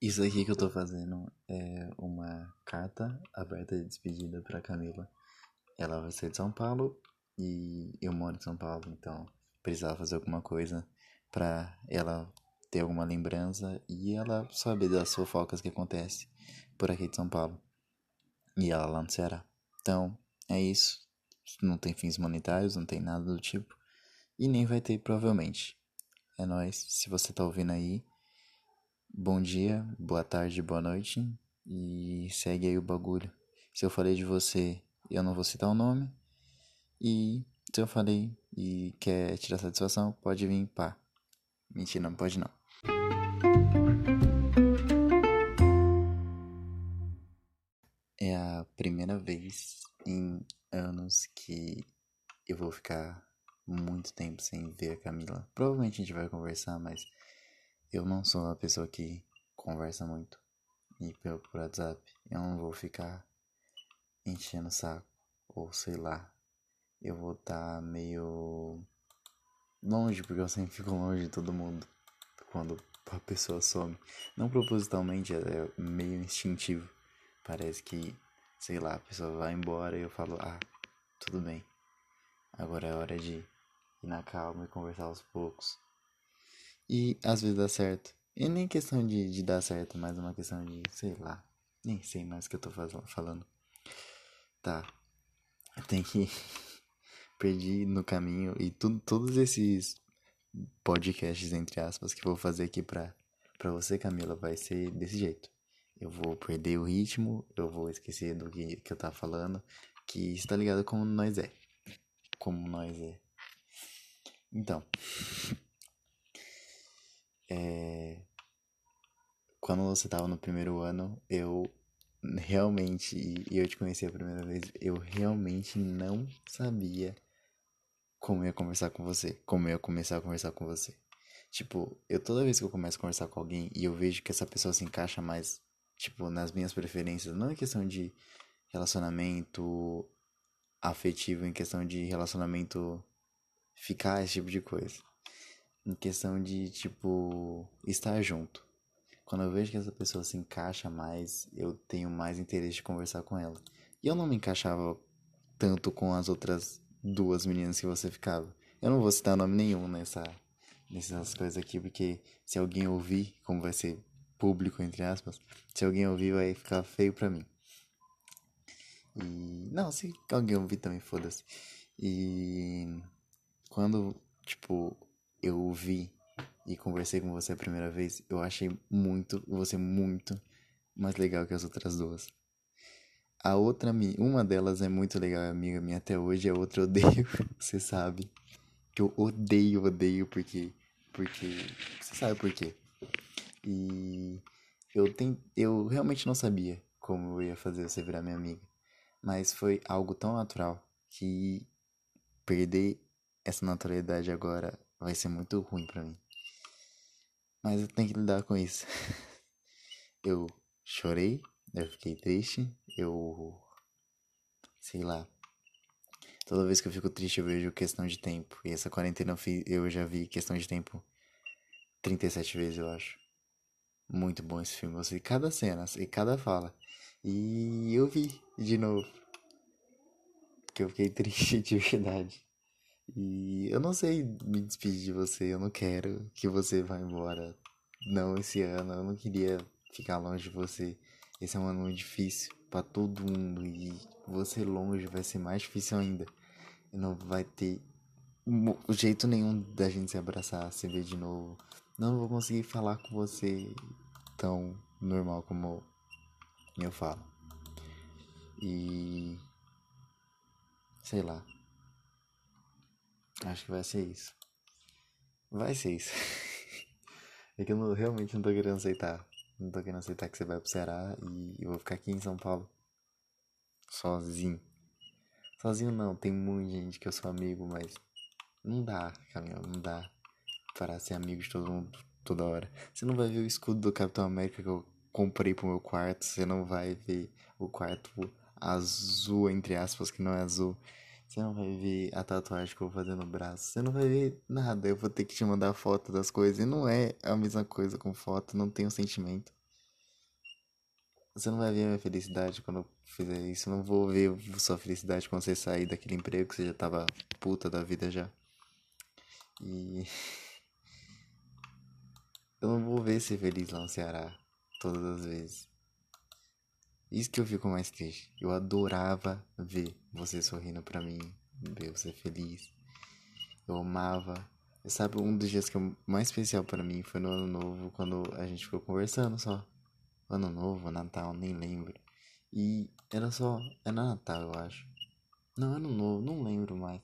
Isso aqui que eu tô fazendo é uma carta aberta de despedida pra Camila. Ela vai ser de São Paulo e eu moro em São Paulo, então precisava fazer alguma coisa pra ela ter alguma lembrança e ela saber das fofocas que acontece por aqui de São Paulo. E ela lá no Ceará. Então, é isso. Não tem fins monetários, não tem nada do tipo. E nem vai ter, provavelmente. É nóis. Se você tá ouvindo aí, bom dia, boa tarde, boa noite. E segue aí o bagulho. Se eu falei de você, eu não vou citar o nome. E se eu falei e quer tirar satisfação, pode vir, pá. Mentira, não pode não. É a primeira vez em anos que eu vou ficar muito tempo sem ver a Camila. Provavelmente a gente vai conversar, mas eu não sou uma pessoa que conversa muito. E pelo por WhatsApp, eu não vou ficar enchendo o saco. Ou sei lá. Eu vou estar tá meio longe, porque eu sempre fico longe de todo mundo quando a pessoa some. Não propositalmente, é meio instintivo. Parece que, sei lá, a pessoa vai embora e eu falo, ah, tudo bem. Agora é hora de ir na calma e conversar aos poucos. E às vezes dá certo. E nem questão de, de dar certo, mas uma questão de, sei lá. Nem sei mais o que eu tô falando. Tá. Tem que. Perdi no caminho. E tu, todos esses podcasts, entre aspas, que eu vou fazer aqui pra, pra você, Camila, vai ser desse jeito. Eu vou perder o ritmo, eu vou esquecer do que, que eu tava falando, que está ligado como nós é. Como nós é. Então. É... Quando você tava no primeiro ano, eu realmente, e eu te conheci a primeira vez, eu realmente não sabia como ia conversar com você, como ia começar a conversar com você. Tipo, eu toda vez que eu começo a conversar com alguém e eu vejo que essa pessoa se encaixa mais, tipo, nas minhas preferências, não é questão de relacionamento afetivo, em questão de relacionamento ficar, esse tipo de coisa. Em questão de, tipo, estar junto. Quando eu vejo que essa pessoa se encaixa mais, eu tenho mais interesse de conversar com ela. E eu não me encaixava tanto com as outras duas meninas que você ficava. Eu não vou citar nome nenhum nessa, nessas coisas aqui, porque se alguém ouvir, como vai ser público, entre aspas, se alguém ouvir vai ficar feio pra mim. E. Não, se alguém ouvir também, foda-se. E. Quando, tipo, eu ouvi e conversei com você a primeira vez, eu achei muito, você muito mais legal que as outras duas. A outra, uma delas é muito legal, é amiga minha até hoje, a outra eu odeio, você sabe. Que eu odeio, odeio, porque. Porque. Você sabe por quê. E. Eu, tem, eu realmente não sabia como eu ia fazer você virar minha amiga. Mas foi algo tão natural que perder essa naturalidade agora vai ser muito ruim para mim. Mas eu tenho que lidar com isso. eu chorei, eu fiquei triste, eu. Sei lá. Toda vez que eu fico triste eu vejo questão de tempo. E essa quarentena eu já vi questão de tempo 37 vezes, eu acho. Muito bom esse filme. Você cada cena e cada fala. E eu vi de novo. Que eu fiquei triste de verdade. E eu não sei me despedir de você. Eu não quero que você vá embora. Não esse ano. Eu não queria ficar longe de você. Esse é um ano difícil para todo mundo e você longe vai ser mais difícil ainda. Não vai ter jeito nenhum da gente se abraçar, se ver de novo. Não vou conseguir falar com você tão normal como eu falo. E sei lá. Acho que vai ser isso. Vai ser isso. é que eu não, realmente não tô querendo aceitar. Não tô querendo aceitar que você vai pro Ceará e eu vou ficar aqui em São Paulo. Sozinho. Sozinho não, tem muita gente que eu sou amigo, mas não dá, Camila, não dá para ser amigo de todo mundo toda hora. Você não vai ver o escudo do Capitão América que eu comprei pro meu quarto, você não vai ver o quarto azul, entre aspas, que não é azul. Você não vai ver a tatuagem que eu vou fazer no braço. Você não vai ver nada. Eu vou ter que te mandar foto das coisas. E não é a mesma coisa com foto. Não tem o sentimento. Você não vai ver a minha felicidade quando eu fizer isso. Eu não vou ver sua felicidade quando você sair daquele emprego que você já tava puta da vida já. E. Eu não vou ver você feliz lá no Ceará todas as vezes. Isso que eu fico mais triste. Eu adorava ver você sorrindo pra mim, ver você feliz. Eu amava. E sabe, um dos dias que é mais especial para mim foi no ano novo, quando a gente ficou conversando só. Ano novo, Natal, nem lembro. E era só. Era Natal, eu acho. Não, ano novo, não lembro mais.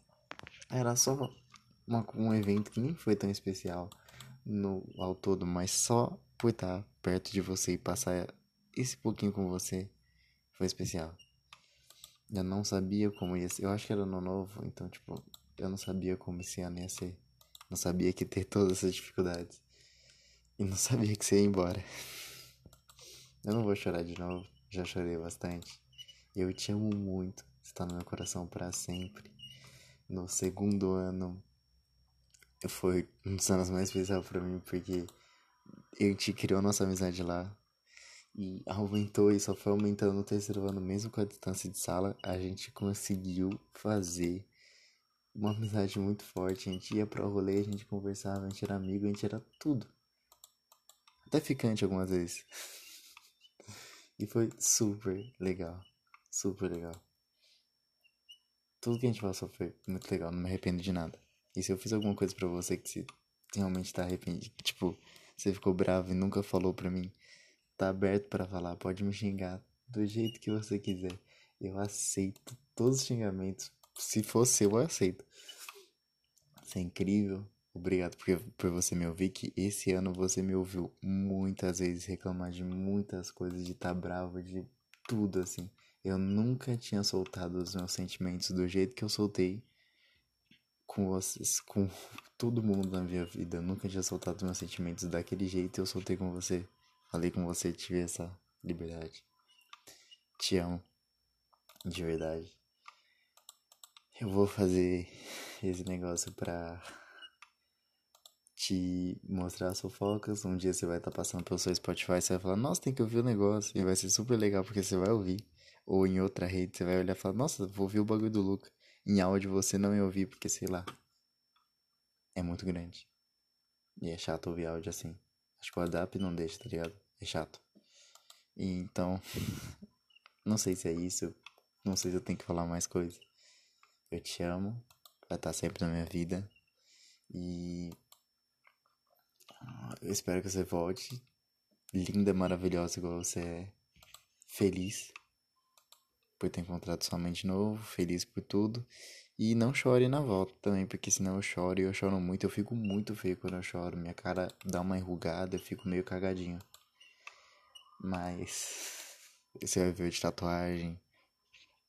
Era só uma, um evento que nem foi tão especial no ao todo, mas só por estar perto de você e passar esse pouquinho com você foi especial. Eu não sabia como ia ser. Eu acho que era ano novo, então, tipo, eu não sabia como esse ano ia ser. Não sabia que ter todas essas dificuldades. E não sabia que você ia embora. Eu não vou chorar de novo. Já chorei bastante. Eu te amo muito. Você tá no meu coração para sempre. No segundo ano foi um dos anos mais especiais para mim porque eu te criou nossa amizade lá. E aumentou e só foi aumentando no terceiro ano, mesmo com a distância de sala, a gente conseguiu fazer uma amizade muito forte. A gente ia pro rolê, a gente conversava, a gente era amigo, a gente era tudo. Até ficante algumas vezes. E foi super legal. Super legal. Tudo que a gente passou foi muito legal, não me arrependo de nada. E se eu fiz alguma coisa para você que se realmente tá arrependido, tipo, você ficou bravo e nunca falou pra mim, tá aberto para falar, pode me xingar do jeito que você quiser. Eu aceito todos os xingamentos. Se fosse eu, eu aceito. Isso é incrível. Obrigado por, por você me ouvir, que esse ano você me ouviu muitas vezes reclamar de muitas coisas, de estar tá bravo, de tudo assim. Eu nunca tinha soltado os meus sentimentos do jeito que eu soltei com vocês, com todo mundo na minha vida. Eu nunca tinha soltado os meus sentimentos daquele jeito eu soltei com você. Falei com você, tive essa liberdade. Te amo. De verdade. Eu vou fazer esse negócio pra te mostrar as fofocas. Um dia você vai estar tá passando pelo seu Spotify, você vai falar, nossa, tem que ouvir o negócio. E vai ser super legal porque você vai ouvir. Ou em outra rede, você vai olhar e falar, nossa, vou ouvir o bagulho do Luca. Em áudio você não ia ouvir porque, sei lá, é muito grande. E é chato ouvir áudio assim. Acho que o ADAP não deixa, tá ligado? É chato. E então, não sei se é isso. Não sei se eu tenho que falar mais coisa. Eu te amo. Vai estar sempre na minha vida. E eu espero que você volte. Linda, maravilhosa igual você é. Feliz por ter encontrado sua mãe de novo. Feliz por tudo. E não chore na volta também, porque senão eu choro e eu choro muito. Eu fico muito feio quando eu choro. Minha cara dá uma enrugada, eu fico meio cagadinho. Mas. Você vai ver de tatuagem.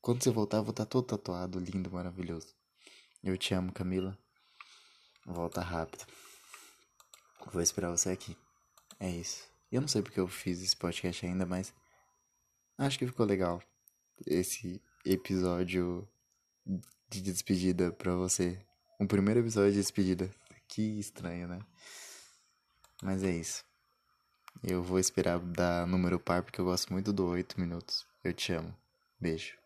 Quando você voltar, eu vou estar todo tatuado, lindo, maravilhoso. Eu te amo, Camila. Volta rápido. Vou esperar você aqui. É isso. Eu não sei porque eu fiz esse podcast ainda, mas acho que ficou legal esse episódio de despedida pra você. Um primeiro episódio de despedida. Que estranho, né? Mas é isso. Eu vou esperar dar número par porque eu gosto muito do 8 minutos. Eu te amo. Beijo.